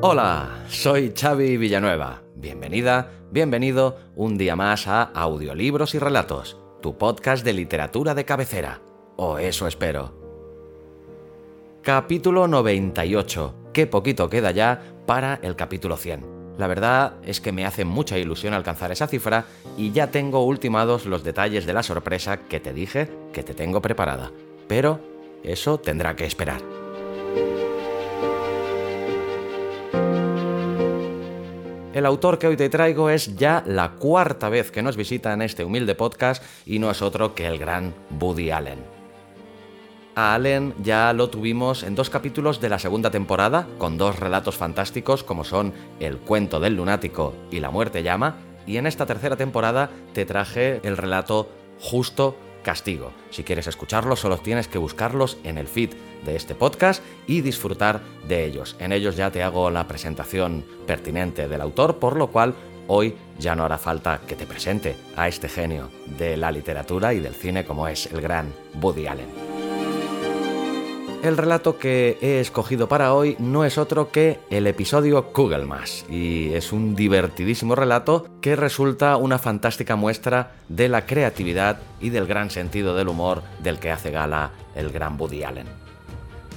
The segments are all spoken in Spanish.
Hola, soy Xavi Villanueva. Bienvenida, bienvenido un día más a Audiolibros y Relatos, tu podcast de literatura de cabecera. O eso espero. Capítulo 98. Qué poquito queda ya para el capítulo 100. La verdad es que me hace mucha ilusión alcanzar esa cifra y ya tengo ultimados los detalles de la sorpresa que te dije que te tengo preparada. Pero eso tendrá que esperar. El autor que hoy te traigo es ya la cuarta vez que nos visita en este humilde podcast y no es otro que el gran Woody Allen. A Allen ya lo tuvimos en dos capítulos de la segunda temporada, con dos relatos fantásticos como son El cuento del lunático y La muerte llama, y en esta tercera temporada te traje el relato Justo Castigo. Si quieres escucharlos, solo tienes que buscarlos en el feed de este podcast y disfrutar de ellos. En ellos ya te hago la presentación pertinente del autor, por lo cual hoy ya no hará falta que te presente a este genio de la literatura y del cine como es el gran Woody Allen. El relato que he escogido para hoy no es otro que el episodio Kugelmas y es un divertidísimo relato que resulta una fantástica muestra de la creatividad y del gran sentido del humor del que hace gala el gran Woody Allen.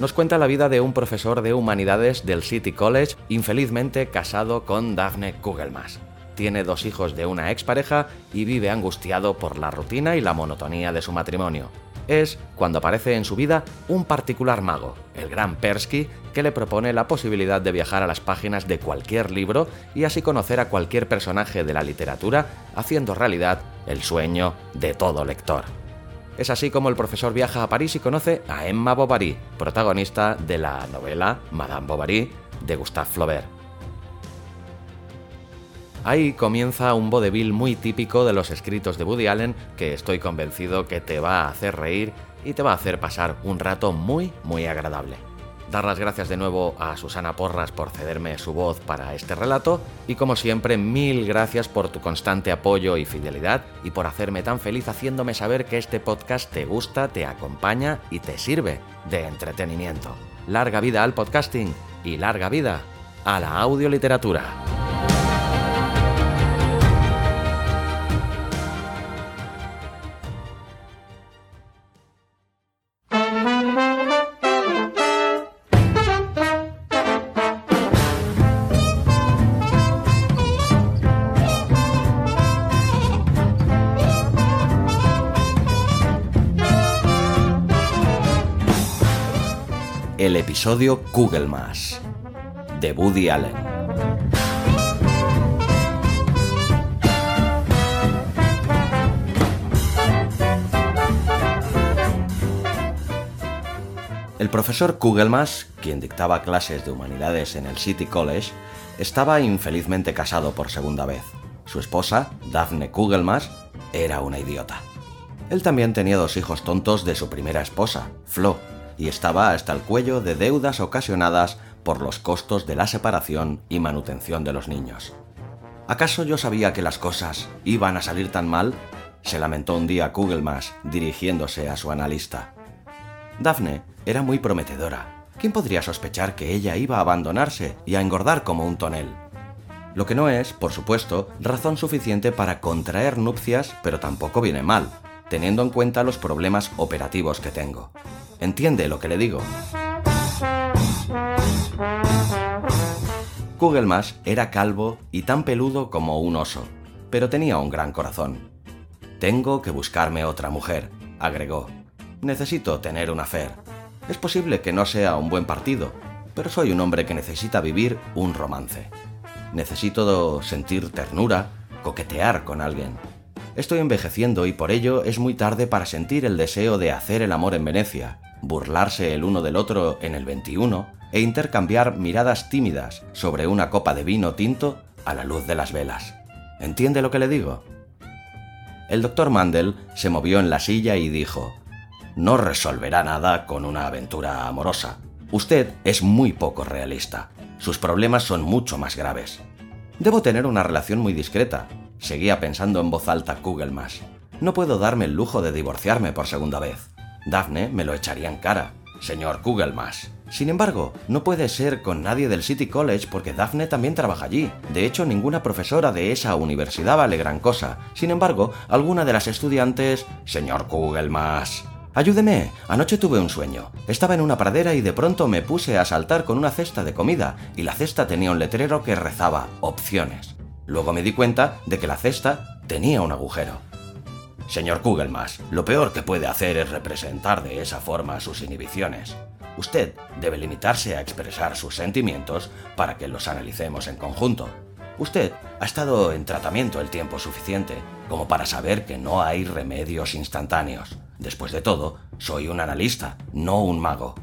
Nos cuenta la vida de un profesor de humanidades del City College infelizmente casado con Daphne Kugelmas. Tiene dos hijos de una expareja y vive angustiado por la rutina y la monotonía de su matrimonio es cuando aparece en su vida un particular mago, el gran Persky, que le propone la posibilidad de viajar a las páginas de cualquier libro y así conocer a cualquier personaje de la literatura, haciendo realidad el sueño de todo lector. Es así como el profesor viaja a París y conoce a Emma Bovary, protagonista de la novela Madame Bovary de Gustave Flaubert. Ahí comienza un vodevil muy típico de los escritos de Woody Allen que estoy convencido que te va a hacer reír y te va a hacer pasar un rato muy, muy agradable. Dar las gracias de nuevo a Susana Porras por cederme su voz para este relato y como siempre mil gracias por tu constante apoyo y fidelidad y por hacerme tan feliz haciéndome saber que este podcast te gusta, te acompaña y te sirve de entretenimiento. Larga vida al podcasting y larga vida a la audioliteratura. Episodio Kugelmas de Woody Allen. El profesor Kugelmas, quien dictaba clases de humanidades en el City College, estaba infelizmente casado por segunda vez. Su esposa, Daphne Kugelmas, era una idiota. Él también tenía dos hijos tontos de su primera esposa, Flo, y estaba hasta el cuello de deudas ocasionadas por los costos de la separación y manutención de los niños. ¿Acaso yo sabía que las cosas iban a salir tan mal? se lamentó un día Kugelmas dirigiéndose a su analista. Daphne era muy prometedora. ¿Quién podría sospechar que ella iba a abandonarse y a engordar como un tonel? Lo que no es, por supuesto, razón suficiente para contraer nupcias, pero tampoco viene mal, teniendo en cuenta los problemas operativos que tengo. ¿Entiende lo que le digo? Kugelmas era calvo y tan peludo como un oso, pero tenía un gran corazón. Tengo que buscarme otra mujer, agregó. Necesito tener una fer. Es posible que no sea un buen partido, pero soy un hombre que necesita vivir un romance. Necesito sentir ternura, coquetear con alguien. Estoy envejeciendo y por ello es muy tarde para sentir el deseo de hacer el amor en Venecia, burlarse el uno del otro en el 21 e intercambiar miradas tímidas sobre una copa de vino tinto a la luz de las velas. ¿Entiende lo que le digo? El doctor Mandel se movió en la silla y dijo, No resolverá nada con una aventura amorosa. Usted es muy poco realista. Sus problemas son mucho más graves. Debo tener una relación muy discreta. Seguía pensando en voz alta Kugelmas. No puedo darme el lujo de divorciarme por segunda vez. Daphne me lo echaría en cara. Señor Kugelmas. Sin embargo, no puede ser con nadie del City College porque Daphne también trabaja allí. De hecho, ninguna profesora de esa universidad vale gran cosa. Sin embargo, alguna de las estudiantes... Señor Kugelmas. Ayúdeme, anoche tuve un sueño. Estaba en una pradera y de pronto me puse a saltar con una cesta de comida y la cesta tenía un letrero que rezaba opciones. Luego me di cuenta de que la cesta tenía un agujero. Señor Kugelmas, lo peor que puede hacer es representar de esa forma sus inhibiciones. Usted debe limitarse a expresar sus sentimientos para que los analicemos en conjunto. Usted ha estado en tratamiento el tiempo suficiente como para saber que no hay remedios instantáneos. Después de todo, soy un analista, no un mago.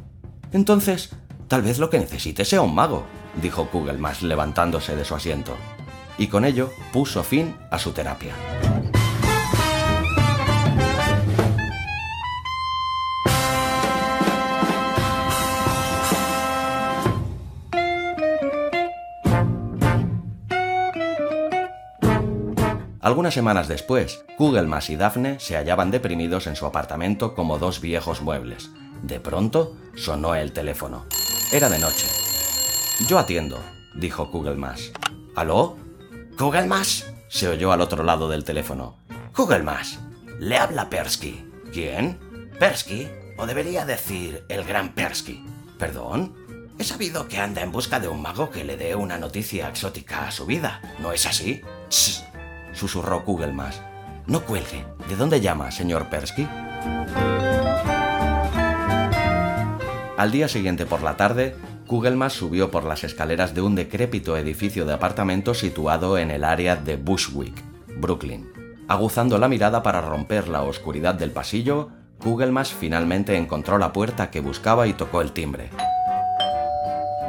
Entonces, tal vez lo que necesite sea un mago, dijo Kugelmas levantándose de su asiento. Y con ello puso fin a su terapia. Algunas semanas después, Kugelmas y Daphne se hallaban deprimidos en su apartamento como dos viejos muebles. De pronto, sonó el teléfono. Era de noche. Yo atiendo, dijo Kugelmas. ¿Aló? ¿Kugelmas? se oyó al otro lado del teléfono. Kugelmas, le habla Persky. ¿Quién? Persky, o debería decir el gran Persky. ¿Perdón? He sabido que anda en busca de un mago que le dé una noticia exótica a su vida. ¿No es así? susurró Kugelmas. No cuelgue. ¿De dónde llama, señor Persky? Al día siguiente por la tarde, Kugelmas subió por las escaleras de un decrépito edificio de apartamentos situado en el área de Bushwick, Brooklyn. Aguzando la mirada para romper la oscuridad del pasillo, Kugelmas finalmente encontró la puerta que buscaba y tocó el timbre.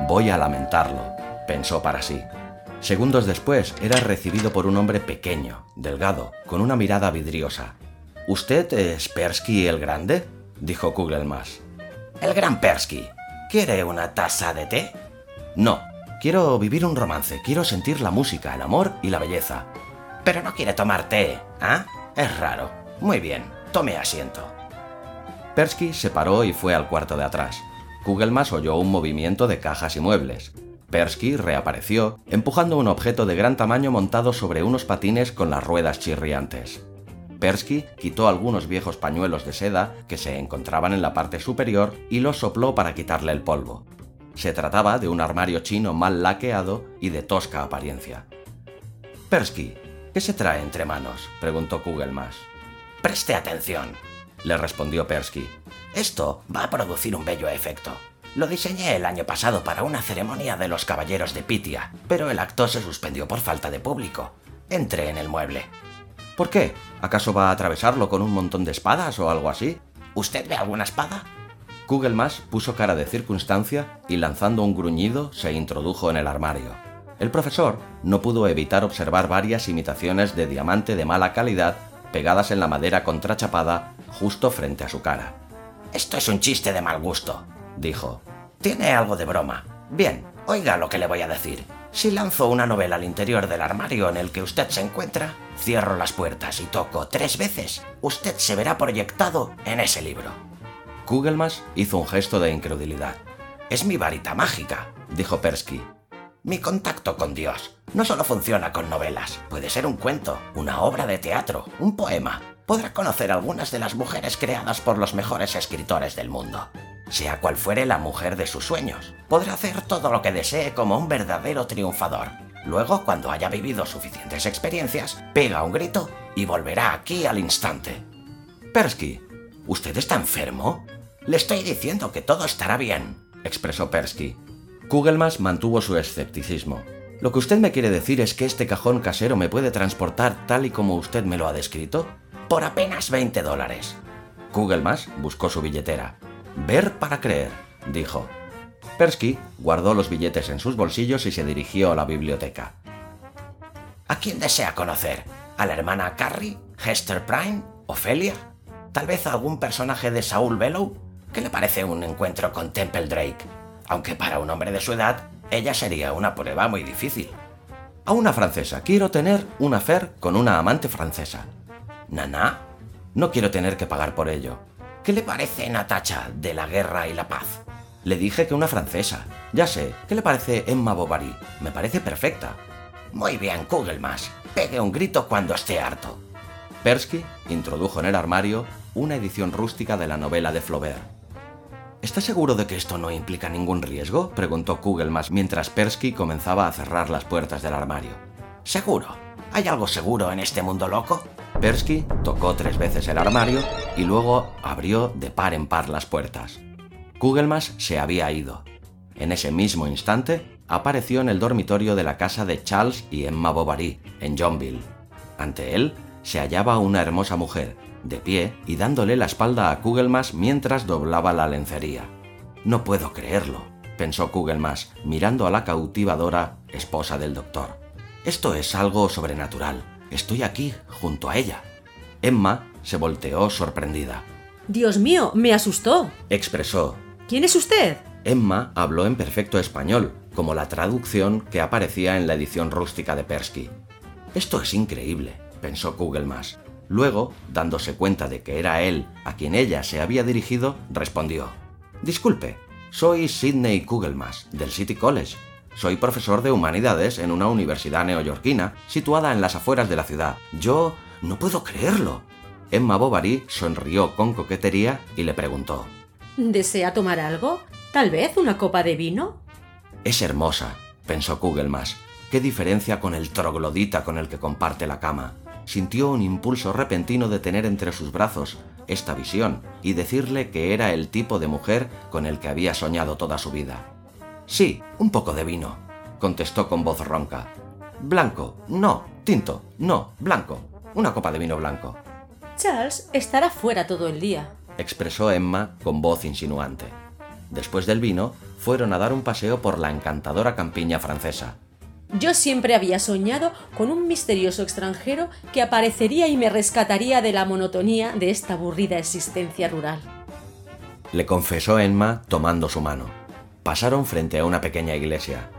Voy a lamentarlo, pensó para sí. Segundos después era recibido por un hombre pequeño, delgado, con una mirada vidriosa. ¿Usted es Persky el Grande? dijo Kugelmas. El gran Persky. ¿Quiere una taza de té? No, quiero vivir un romance, quiero sentir la música, el amor y la belleza. Pero no quiere tomar té, ¿ah? Es raro. Muy bien, tome asiento. Persky se paró y fue al cuarto de atrás. Kugelmas oyó un movimiento de cajas y muebles. Persky reapareció, empujando un objeto de gran tamaño montado sobre unos patines con las ruedas chirriantes. Persky quitó algunos viejos pañuelos de seda que se encontraban en la parte superior y los sopló para quitarle el polvo. Se trataba de un armario chino mal laqueado y de tosca apariencia. Persky, ¿qué se trae entre manos? preguntó Kugelmas. Preste atención, le respondió Persky. Esto va a producir un bello efecto. Lo diseñé el año pasado para una ceremonia de los caballeros de Pitia, pero el acto se suspendió por falta de público. Entré en el mueble. ¿Por qué? ¿Acaso va a atravesarlo con un montón de espadas o algo así? ¿Usted ve alguna espada? Kugelmas puso cara de circunstancia y lanzando un gruñido se introdujo en el armario. El profesor no pudo evitar observar varias imitaciones de diamante de mala calidad pegadas en la madera contrachapada justo frente a su cara. Esto es un chiste de mal gusto, dijo. Tiene algo de broma. Bien, oiga lo que le voy a decir. Si lanzo una novela al interior del armario en el que usted se encuentra, cierro las puertas y toco tres veces, usted se verá proyectado en ese libro. Kugelmas hizo un gesto de incredulidad. Es mi varita mágica, dijo Persky. Mi contacto con Dios no solo funciona con novelas, puede ser un cuento, una obra de teatro, un poema. Podrá conocer algunas de las mujeres creadas por los mejores escritores del mundo. Sea cual fuere la mujer de sus sueños. Podrá hacer todo lo que desee como un verdadero triunfador. Luego, cuando haya vivido suficientes experiencias, pega un grito y volverá aquí al instante. Persky, ¿usted está enfermo? Le estoy diciendo que todo estará bien, expresó Persky. Kugelmas mantuvo su escepticismo. ¿Lo que usted me quiere decir es que este cajón casero me puede transportar tal y como usted me lo ha descrito? Por apenas 20 dólares. Kugelmas buscó su billetera. Ver para creer, dijo. Persky guardó los billetes en sus bolsillos y se dirigió a la biblioteca. ¿A quién desea conocer? ¿A la hermana Carrie? ¿Hester Prime? ¿Ofelia? ¿Tal vez algún personaje de Saul Bellow? ¿Qué le parece un encuentro con Temple Drake? Aunque para un hombre de su edad, ella sería una prueba muy difícil. A una francesa. Quiero tener un affair con una amante francesa. ¿Nana? No quiero tener que pagar por ello. ¿Qué le parece Natacha de la guerra y la paz? Le dije que una francesa. Ya sé. ¿Qué le parece Emma Bovary? Me parece perfecta. Muy bien, Kugelmas. Pegue un grito cuando esté harto. Persky introdujo en el armario una edición rústica de la novela de Flaubert. ¿Está seguro de que esto no implica ningún riesgo? preguntó Kugelmas mientras Persky comenzaba a cerrar las puertas del armario. ¿Seguro? ¿Hay algo seguro en este mundo loco? Persky tocó tres veces el armario y luego abrió de par en par las puertas. Kugelmas se había ido. En ese mismo instante, apareció en el dormitorio de la casa de Charles y Emma Bovary, en Johnville. Ante él se hallaba una hermosa mujer, de pie y dándole la espalda a Kugelmas mientras doblaba la lencería. No puedo creerlo, pensó Kugelmas, mirando a la cautivadora esposa del doctor. Esto es algo sobrenatural. Estoy aquí, junto a ella. Emma se volteó sorprendida. Dios mío, me asustó, expresó. ¿Quién es usted? Emma habló en perfecto español, como la traducción que aparecía en la edición rústica de Persky. Esto es increíble, pensó Kugelmas. Luego, dándose cuenta de que era él a quien ella se había dirigido, respondió: Disculpe, soy Sidney Kugelmas, del City College. Soy profesor de humanidades en una universidad neoyorquina situada en las afueras de la ciudad. Yo no puedo creerlo. Emma Bovary sonrió con coquetería y le preguntó: ¿Desea tomar algo? ¿Tal vez una copa de vino? Es hermosa, pensó Kugelmas. ¿Qué diferencia con el troglodita con el que comparte la cama? Sintió un impulso repentino de tener entre sus brazos esta visión y decirle que era el tipo de mujer con el que había soñado toda su vida. Sí, un poco de vino, contestó con voz ronca. Blanco, no, tinto, no, blanco. Una copa de vino blanco. Charles estará fuera todo el día, expresó Emma con voz insinuante. Después del vino, fueron a dar un paseo por la encantadora campiña francesa. Yo siempre había soñado con un misterioso extranjero que aparecería y me rescataría de la monotonía de esta aburrida existencia rural. Le confesó Emma tomando su mano pasaron frente a una pequeña iglesia.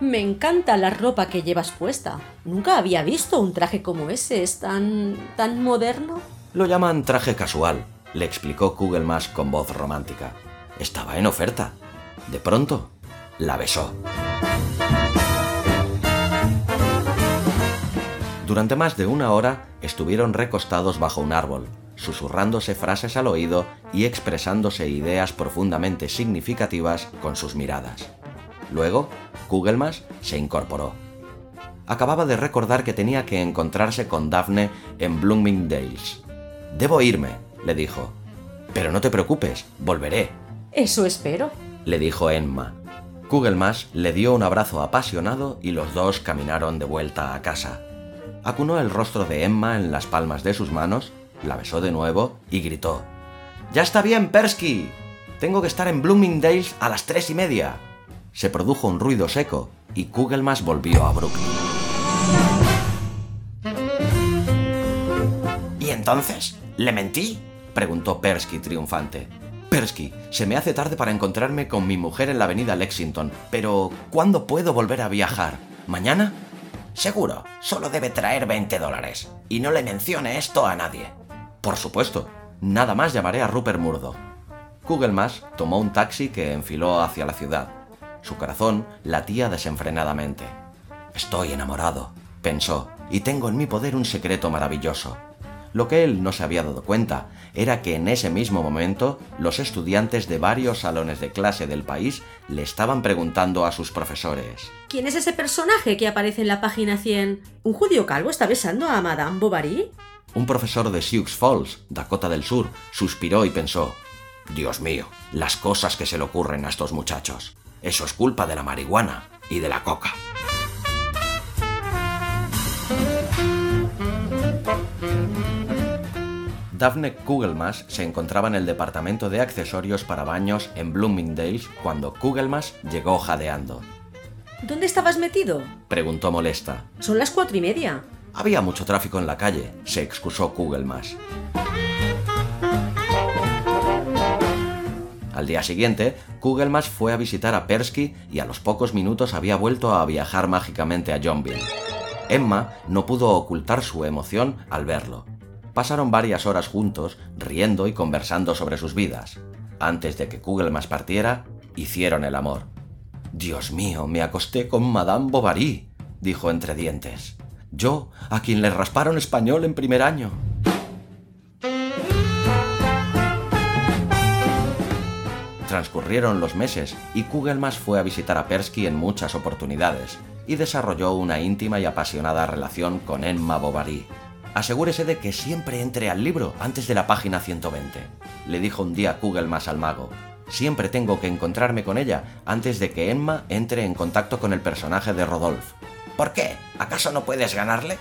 Me encanta la ropa que llevas puesta. Nunca había visto un traje como ese. ¿Es tan. tan moderno? Lo llaman traje casual, le explicó Kugelmas con voz romántica. Estaba en oferta. De pronto, la besó. Durante más de una hora estuvieron recostados bajo un árbol, susurrándose frases al oído y expresándose ideas profundamente significativas con sus miradas. Luego, Kugelmas se incorporó. Acababa de recordar que tenía que encontrarse con Daphne en Bloomingdale's. Debo irme, le dijo. Pero no te preocupes, volveré. Eso espero, le dijo Emma. Kugelmas le dio un abrazo apasionado y los dos caminaron de vuelta a casa. Acunó el rostro de Emma en las palmas de sus manos la besó de nuevo y gritó: ¡Ya está bien, Persky! Tengo que estar en Bloomingdale's a las tres y media. Se produjo un ruido seco y Kugelmas volvió a Brooklyn. ¿Y entonces? ¿Le mentí? preguntó Persky triunfante. Persky, se me hace tarde para encontrarme con mi mujer en la avenida Lexington, pero ¿cuándo puedo volver a viajar? ¿Mañana? Seguro, solo debe traer 20 dólares. Y no le mencione esto a nadie. Por supuesto, nada más llamaré a Rupert Murdo. Kugelmas tomó un taxi que enfiló hacia la ciudad. Su corazón latía desenfrenadamente. Estoy enamorado, pensó, y tengo en mi poder un secreto maravilloso. Lo que él no se había dado cuenta era que en ese mismo momento los estudiantes de varios salones de clase del país le estaban preguntando a sus profesores. ¿Quién es ese personaje que aparece en la página 100? ¿Un judío calvo está besando a Madame Bovary? Un profesor de Sioux Falls, Dakota del Sur, suspiró y pensó, Dios mío, las cosas que se le ocurren a estos muchachos. Eso es culpa de la marihuana y de la coca. Daphne Kugelmas se encontraba en el departamento de accesorios para baños en Bloomingdale's cuando Kugelmas llegó jadeando. ¿Dónde estabas metido? Preguntó molesta. Son las cuatro y media. Había mucho tráfico en la calle, se excusó Kugelmas. Al día siguiente, Kugelmas fue a visitar a Persky y a los pocos minutos había vuelto a viajar mágicamente a Johnville. Emma no pudo ocultar su emoción al verlo. Pasaron varias horas juntos, riendo y conversando sobre sus vidas. Antes de que Kugelmas partiera, hicieron el amor. Dios mío, me acosté con Madame Bovary, dijo entre dientes. Yo, a quien le rasparon español en primer año. Transcurrieron los meses y Kugelmas fue a visitar a Persky en muchas oportunidades y desarrolló una íntima y apasionada relación con Emma Bovary, Asegúrese de que siempre entre al libro antes de la página 120, le dijo un día Kugelmas al mago. Siempre tengo que encontrarme con ella antes de que Emma entre en contacto con el personaje de Rodolphe. ¿Por qué? ¿Acaso no puedes ganarle?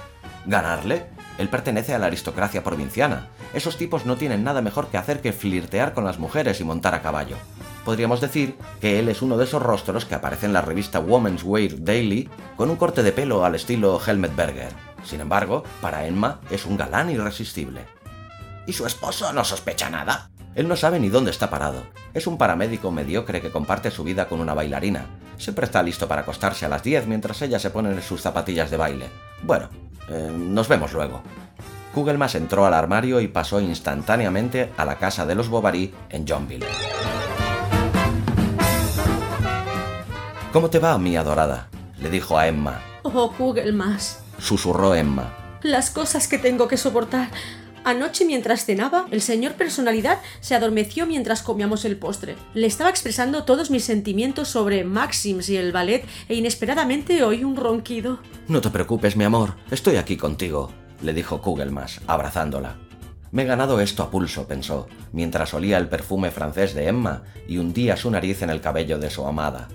¿Ganarle? Él pertenece a la aristocracia provinciana. Esos tipos no tienen nada mejor que hacer que flirtear con las mujeres y montar a caballo. Podríamos decir que él es uno de esos rostros que aparece en la revista Woman's Wear Daily con un corte de pelo al estilo Helmet Berger. Sin embargo, para Emma es un galán irresistible. ¿Y su esposo no sospecha nada? Él no sabe ni dónde está parado. Es un paramédico mediocre que comparte su vida con una bailarina. Siempre está listo para acostarse a las 10 mientras ella se pone en sus zapatillas de baile. Bueno, eh, nos vemos luego. Kugelmas entró al armario y pasó instantáneamente a la casa de los Bovary en Johnville. ¿Cómo te va, mi adorada? le dijo a Emma. Oh, Kugelmas susurró Emma. Las cosas que tengo que soportar. Anoche mientras cenaba, el señor personalidad se adormeció mientras comíamos el postre. Le estaba expresando todos mis sentimientos sobre Maxims y el ballet e inesperadamente oí un ronquido. No te preocupes, mi amor, estoy aquí contigo, le dijo Kugelmas, abrazándola. Me he ganado esto a pulso, pensó, mientras olía el perfume francés de Emma y hundía su nariz en el cabello de su amada.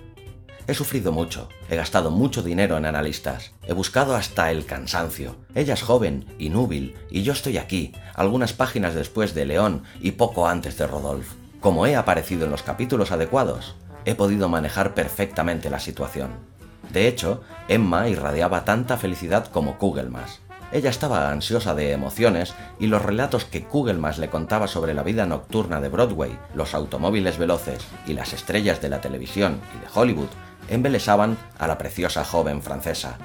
He sufrido mucho, he gastado mucho dinero en analistas, he buscado hasta el cansancio. Ella es joven y núbil, y yo estoy aquí, algunas páginas después de León y poco antes de Rodolphe. Como he aparecido en los capítulos adecuados, he podido manejar perfectamente la situación. De hecho, Emma irradiaba tanta felicidad como Kugelmas. Ella estaba ansiosa de emociones y los relatos que Kugelmas le contaba sobre la vida nocturna de Broadway, los automóviles veloces y las estrellas de la televisión y de Hollywood embelesaban a la preciosa joven francesa.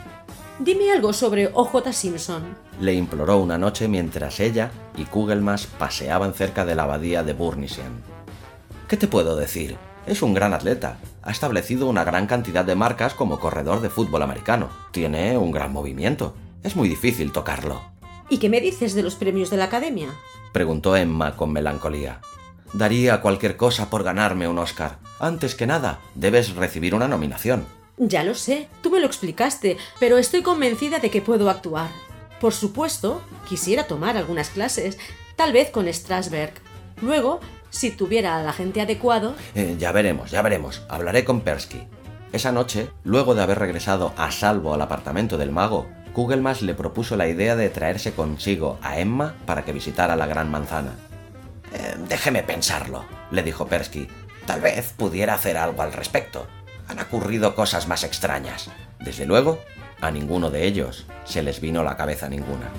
Dime algo sobre OJ Simpson. Le imploró una noche mientras ella y Kugelmas paseaban cerca de la abadía de Burnisian. ¿Qué te puedo decir? Es un gran atleta. Ha establecido una gran cantidad de marcas como corredor de fútbol americano. Tiene un gran movimiento. Es muy difícil tocarlo. ¿Y qué me dices de los premios de la academia? Preguntó Emma con melancolía. Daría cualquier cosa por ganarme un Oscar. Antes que nada, debes recibir una nominación. Ya lo sé, tú me lo explicaste, pero estoy convencida de que puedo actuar. Por supuesto, quisiera tomar algunas clases, tal vez con Strasberg. Luego, si tuviera al agente adecuado... Eh, ya veremos, ya veremos. Hablaré con Persky. Esa noche, luego de haber regresado a salvo al apartamento del mago, Kugelmas le propuso la idea de traerse consigo a Emma para que visitara la Gran Manzana. Eh, déjeme pensarlo, le dijo Persky. Tal vez pudiera hacer algo al respecto. Han ocurrido cosas más extrañas. Desde luego, a ninguno de ellos se les vino la cabeza ninguna.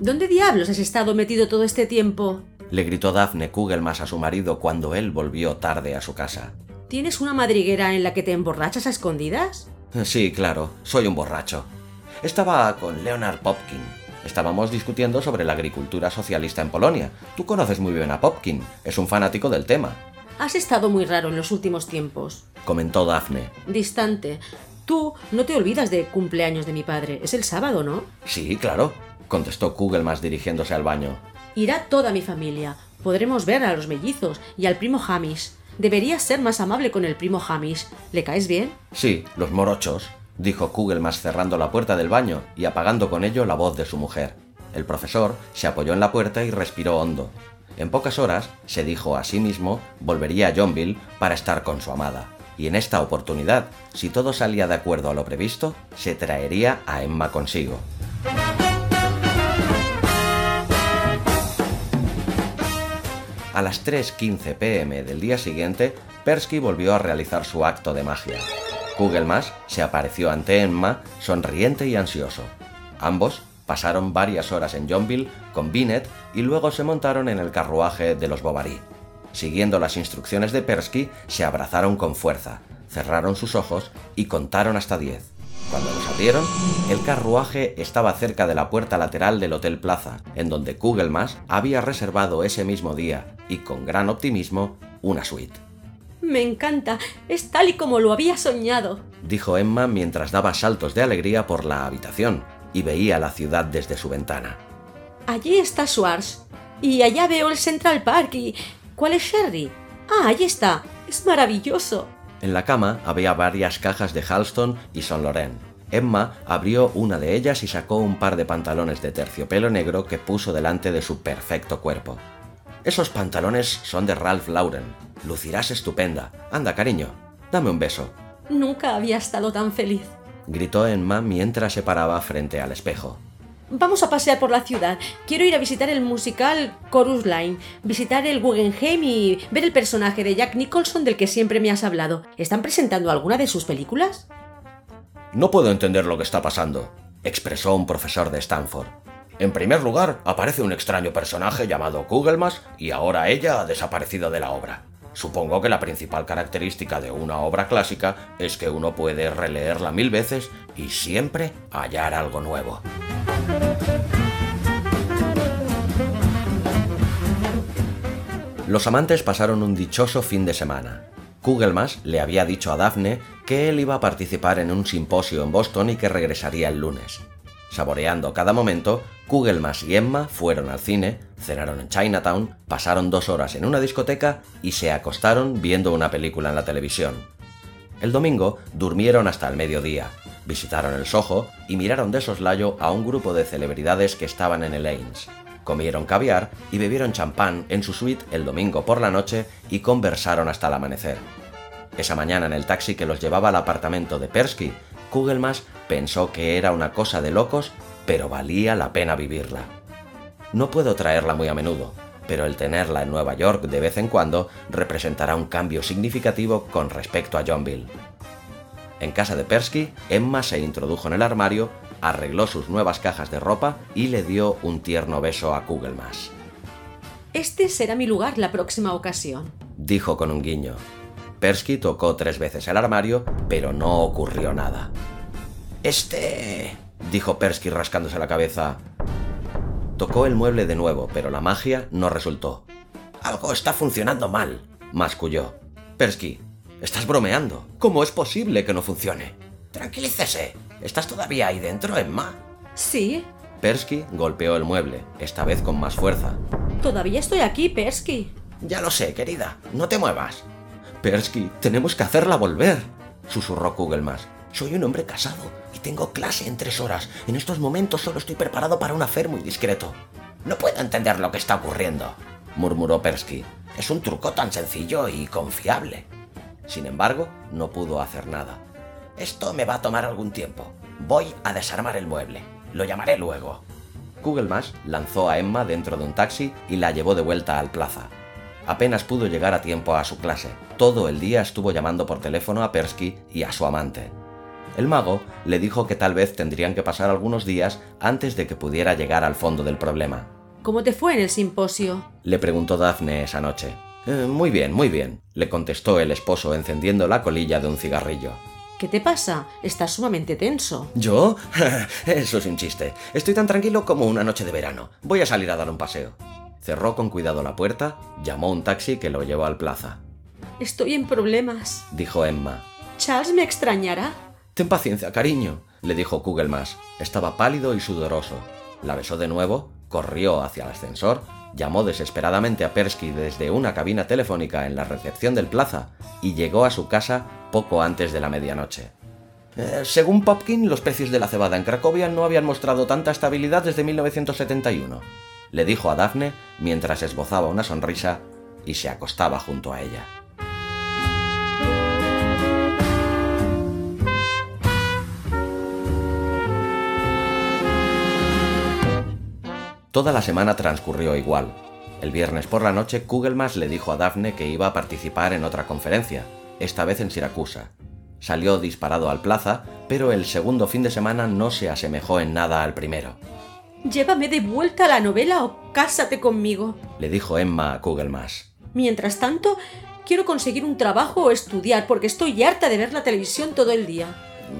¿Dónde diablos has estado metido todo este tiempo? le gritó Daphne Kugelmas a su marido cuando él volvió tarde a su casa. ¿Tienes una madriguera en la que te emborrachas a escondidas? Sí, claro, soy un borracho. Estaba con Leonard Popkin. Estábamos discutiendo sobre la agricultura socialista en Polonia. Tú conoces muy bien a Popkin, es un fanático del tema. Has estado muy raro en los últimos tiempos, comentó Daphne. Distante. Tú no te olvidas de cumpleaños de mi padre. Es el sábado, ¿no? Sí, claro, contestó Kugelmas dirigiéndose al baño. Irá toda mi familia. Podremos ver a los mellizos y al primo Hamish. Deberías ser más amable con el primo Hamish. ¿Le caes bien? Sí, los morochos, dijo Kugelmas cerrando la puerta del baño y apagando con ello la voz de su mujer. El profesor se apoyó en la puerta y respiró hondo. En pocas horas, se dijo a sí mismo, volvería a Johnville para estar con su amada. Y en esta oportunidad, si todo salía de acuerdo a lo previsto, se traería a Emma consigo. A las 3.15 pm del día siguiente, Persky volvió a realizar su acto de magia. Kugelmas se apareció ante Emma, sonriente y ansioso. Ambos pasaron varias horas en Johnville con Binet y luego se montaron en el carruaje de los Bovary. Siguiendo las instrucciones de Persky, se abrazaron con fuerza, cerraron sus ojos y contaron hasta 10. Cuando los abrieron, el carruaje estaba cerca de la puerta lateral del Hotel Plaza, en donde Kugelmas había reservado ese mismo día y con gran optimismo una suite. Me encanta, es tal y como lo había soñado, dijo Emma mientras daba saltos de alegría por la habitación y veía la ciudad desde su ventana. Allí está Schwartz. Y allá veo el Central Park y... ¿Cuál es Sherry? Ah, allí está. Es maravilloso. En la cama había varias cajas de Halston y Saint Laurent. Emma abrió una de ellas y sacó un par de pantalones de terciopelo negro que puso delante de su perfecto cuerpo. Esos pantalones son de Ralph Lauren. Lucirás estupenda. Anda, cariño, dame un beso. Nunca había estado tan feliz. Gritó Emma mientras se paraba frente al espejo. Vamos a pasear por la ciudad. Quiero ir a visitar el musical Chorus Line, visitar el Guggenheim y ver el personaje de Jack Nicholson del que siempre me has hablado. ¿Están presentando alguna de sus películas? No puedo entender lo que está pasando, expresó un profesor de Stanford. En primer lugar, aparece un extraño personaje llamado Kugelmas y ahora ella ha desaparecido de la obra. Supongo que la principal característica de una obra clásica es que uno puede releerla mil veces y siempre hallar algo nuevo. Los amantes pasaron un dichoso fin de semana. Kugelmas le había dicho a Daphne que él iba a participar en un simposio en Boston y que regresaría el lunes. Saboreando cada momento, Kugelmas y Emma fueron al cine, cenaron en Chinatown, pasaron dos horas en una discoteca y se acostaron viendo una película en la televisión. El domingo durmieron hasta el mediodía, visitaron el Soho y miraron de soslayo a un grupo de celebridades que estaban en el Ains. Comieron caviar y bebieron champán en su suite el domingo por la noche y conversaron hasta el amanecer. Esa mañana en el taxi que los llevaba al apartamento de Persky, Kugelmas pensó que era una cosa de locos, pero valía la pena vivirla. No puedo traerla muy a menudo, pero el tenerla en Nueva York de vez en cuando representará un cambio significativo con respecto a Johnville. En casa de Persky, Emma se introdujo en el armario, arregló sus nuevas cajas de ropa y le dio un tierno beso a Kugelmas. Este será mi lugar la próxima ocasión, dijo con un guiño. Persky tocó tres veces el armario, pero no ocurrió nada. Este... dijo Persky rascándose la cabeza. Tocó el mueble de nuevo, pero la magia no resultó. Algo está funcionando mal, masculló. Persky, estás bromeando. ¿Cómo es posible que no funcione? Tranquilícese. ¿Estás todavía ahí dentro, Emma? Sí. Persky golpeó el mueble, esta vez con más fuerza. Todavía estoy aquí, Persky. Ya lo sé, querida. No te muevas. Persky, tenemos que hacerla volver, susurró Kugelmas. Soy un hombre casado y tengo clase en tres horas. En estos momentos solo estoy preparado para un afer muy discreto. No puedo entender lo que está ocurriendo, murmuró Persky. Es un truco tan sencillo y confiable. Sin embargo, no pudo hacer nada. Esto me va a tomar algún tiempo. Voy a desarmar el mueble. Lo llamaré luego. Kugelmas lanzó a Emma dentro de un taxi y la llevó de vuelta al plaza. Apenas pudo llegar a tiempo a su clase. Todo el día estuvo llamando por teléfono a Persky y a su amante. El mago le dijo que tal vez tendrían que pasar algunos días antes de que pudiera llegar al fondo del problema. ¿Cómo te fue en el simposio? Le preguntó Daphne esa noche. "Eh, muy bien, muy bien, le contestó el esposo encendiendo la colilla de un cigarrillo. ¿Qué te pasa? Estás sumamente tenso. ¿Yo? Eso es un chiste. Estoy tan tranquilo como una noche de verano. Voy a salir a dar un paseo. Cerró con cuidado la puerta, llamó un taxi que lo llevó al plaza. Estoy en problemas. Dijo Emma. Charles me extrañará. Ten paciencia, cariño, le dijo Kugelmas. Estaba pálido y sudoroso. La besó de nuevo, corrió hacia el ascensor, llamó desesperadamente a Persky desde una cabina telefónica en la recepción del plaza y llegó a su casa poco antes de la medianoche. Eh, según Popkin, los precios de la cebada en Cracovia no habían mostrado tanta estabilidad desde 1971, le dijo a Daphne mientras esbozaba una sonrisa y se acostaba junto a ella. Toda la semana transcurrió igual. El viernes por la noche, Kugelmas le dijo a Daphne que iba a participar en otra conferencia, esta vez en Siracusa. Salió disparado al plaza, pero el segundo fin de semana no se asemejó en nada al primero. Llévame de vuelta a la novela o cásate conmigo, le dijo Emma a Kugelmas. Mientras tanto, quiero conseguir un trabajo o estudiar porque estoy harta de ver la televisión todo el día.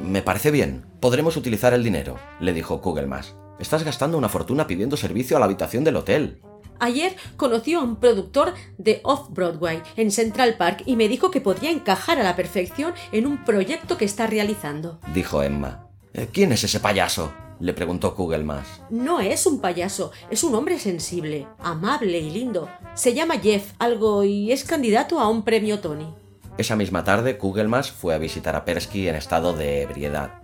Me parece bien. Podremos utilizar el dinero, le dijo Kugelmas. Estás gastando una fortuna pidiendo servicio a la habitación del hotel. Ayer conoció a un productor de Off-Broadway en Central Park y me dijo que podría encajar a la perfección en un proyecto que está realizando. Dijo Emma. Eh, ¿Quién es ese payaso? Le preguntó Kugelmas. No es un payaso, es un hombre sensible, amable y lindo. Se llama Jeff algo y es candidato a un premio Tony. Esa misma tarde, Kugelmas fue a visitar a Persky en estado de ebriedad.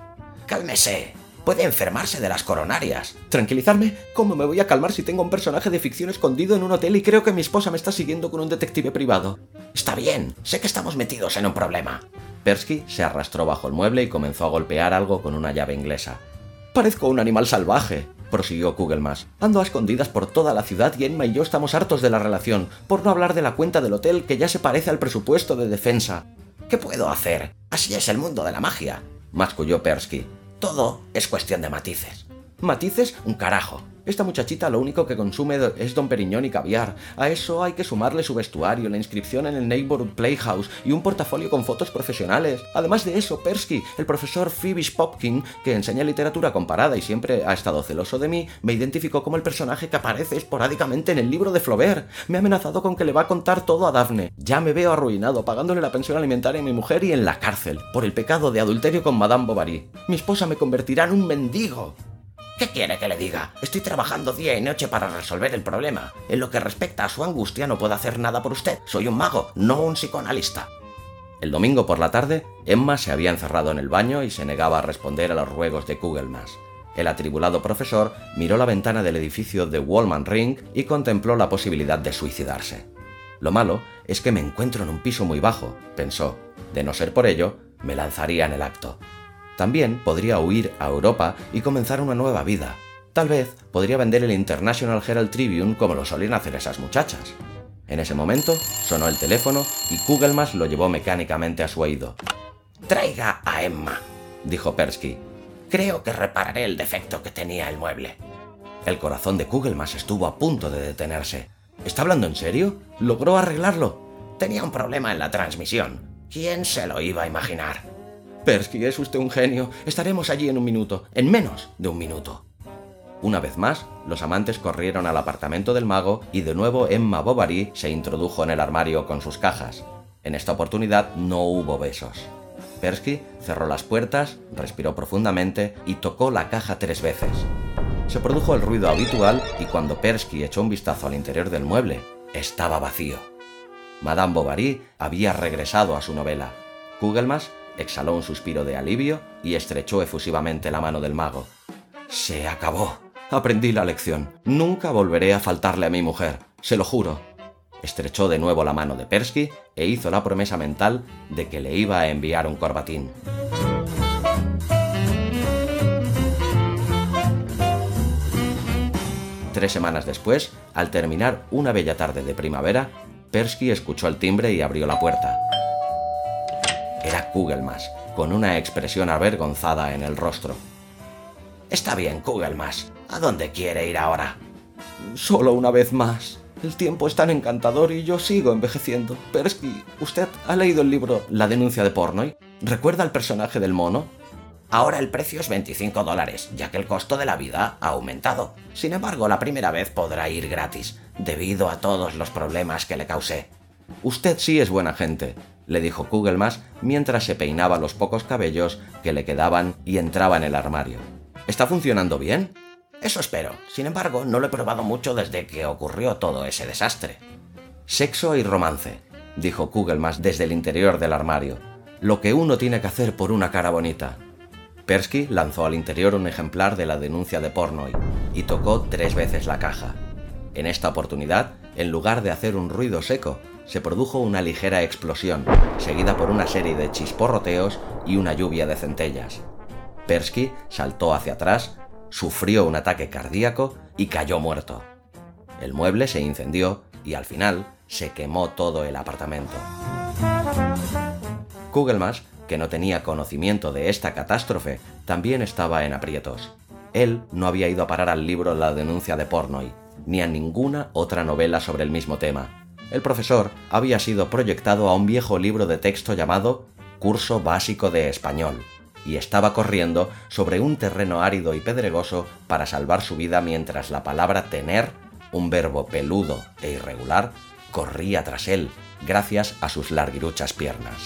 Cálmese, puede enfermarse de las coronarias. ¿Tranquilizarme? ¿Cómo me voy a calmar si tengo un personaje de ficción escondido en un hotel y creo que mi esposa me está siguiendo con un detective privado? Está bien, sé que estamos metidos en un problema. Persky se arrastró bajo el mueble y comenzó a golpear algo con una llave inglesa. Parezco un animal salvaje, prosiguió Kugelmas. Ando a escondidas por toda la ciudad y Emma y yo estamos hartos de la relación, por no hablar de la cuenta del hotel que ya se parece al presupuesto de defensa. ¿Qué puedo hacer? Así es el mundo de la magia, masculló Persky. Todo es cuestión de matices. ¿Matices? Un carajo. Esta muchachita lo único que consume es Don Periñón y caviar. A eso hay que sumarle su vestuario, la inscripción en el Neighborhood Playhouse y un portafolio con fotos profesionales. Además de eso, Persky, el profesor Phoebe Popkin, que enseña literatura comparada y siempre ha estado celoso de mí, me identificó como el personaje que aparece esporádicamente en el libro de Flaubert. Me ha amenazado con que le va a contar todo a Daphne. Ya me veo arruinado, pagándole la pensión alimentaria a mi mujer y en la cárcel, por el pecado de adulterio con Madame Bovary. Mi esposa me convertirá en un mendigo. ¿Qué quiere que le diga? Estoy trabajando día y noche para resolver el problema. En lo que respecta a su angustia no puedo hacer nada por usted. Soy un mago, no un psicoanalista. El domingo por la tarde, Emma se había encerrado en el baño y se negaba a responder a los ruegos de Kugelmas. El atribulado profesor miró la ventana del edificio de Wallman Ring y contempló la posibilidad de suicidarse. Lo malo es que me encuentro en un piso muy bajo, pensó. De no ser por ello, me lanzaría en el acto. También podría huir a Europa y comenzar una nueva vida. Tal vez podría vender el International Herald Tribune como lo solían hacer esas muchachas. En ese momento sonó el teléfono y Kugelmas lo llevó mecánicamente a su oído. Traiga a Emma, dijo Persky. Creo que repararé el defecto que tenía el mueble. El corazón de Kugelmas estuvo a punto de detenerse. ¿Está hablando en serio? ¿Logró arreglarlo? Tenía un problema en la transmisión. ¿Quién se lo iba a imaginar? Persky, es usted un genio. Estaremos allí en un minuto, en menos de un minuto. Una vez más, los amantes corrieron al apartamento del mago y de nuevo Emma Bovary se introdujo en el armario con sus cajas. En esta oportunidad no hubo besos. Persky cerró las puertas, respiró profundamente y tocó la caja tres veces. Se produjo el ruido habitual y cuando Persky echó un vistazo al interior del mueble, estaba vacío. Madame Bovary había regresado a su novela. Kugelmas exhaló un suspiro de alivio y estrechó efusivamente la mano del mago. Se acabó. Aprendí la lección. Nunca volveré a faltarle a mi mujer. Se lo juro. Estrechó de nuevo la mano de Persky e hizo la promesa mental de que le iba a enviar un corbatín. Tres semanas después, al terminar una bella tarde de primavera, Persky escuchó el timbre y abrió la puerta. Era Kugelmas, con una expresión avergonzada en el rostro. Está bien, Kugelmas. ¿A dónde quiere ir ahora? Solo una vez más. El tiempo es tan encantador y yo sigo envejeciendo. Persky, ¿usted ha leído el libro La denuncia de Pornoy? ¿Recuerda al personaje del mono? Ahora el precio es 25 dólares, ya que el costo de la vida ha aumentado. Sin embargo, la primera vez podrá ir gratis, debido a todos los problemas que le causé. Usted sí es buena gente, le dijo Kugelmas mientras se peinaba los pocos cabellos que le quedaban y entraba en el armario. ¿Está funcionando bien? Eso espero. Sin embargo, no lo he probado mucho desde que ocurrió todo ese desastre. Sexo y romance, dijo Kugelmas desde el interior del armario. Lo que uno tiene que hacer por una cara bonita. Persky lanzó al interior un ejemplar de la denuncia de Pornoy y tocó tres veces la caja. En esta oportunidad, en lugar de hacer un ruido seco, se produjo una ligera explosión, seguida por una serie de chisporroteos y una lluvia de centellas. Persky saltó hacia atrás, sufrió un ataque cardíaco y cayó muerto. El mueble se incendió y al final se quemó todo el apartamento. Kugelmas, que no tenía conocimiento de esta catástrofe, también estaba en aprietos. Él no había ido a parar al libro La denuncia de Pornoy, ni a ninguna otra novela sobre el mismo tema. El profesor había sido proyectado a un viejo libro de texto llamado Curso Básico de Español, y estaba corriendo sobre un terreno árido y pedregoso para salvar su vida mientras la palabra tener, un verbo peludo e irregular, corría tras él gracias a sus larguiruchas piernas.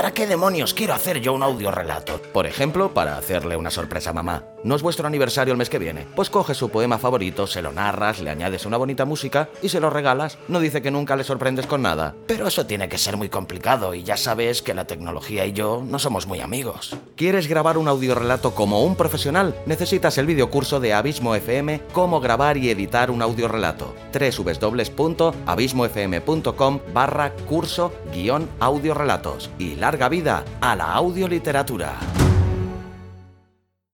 Para qué demonios quiero hacer yo un audio relato? Por ejemplo, para hacerle una sorpresa a mamá. ¿No es vuestro aniversario el mes que viene? Pues coges su poema favorito, se lo narras, le añades una bonita música y se lo regalas. No dice que nunca le sorprendes con nada. Pero eso tiene que ser muy complicado y ya sabes que la tecnología y yo no somos muy amigos. ¿Quieres grabar un audiorelato como un profesional? Necesitas el videocurso de Abismo FM Cómo grabar y editar un audiorelato. www.abismofm.com barra curso guion audiorelatos. Y larga vida a la audioliteratura.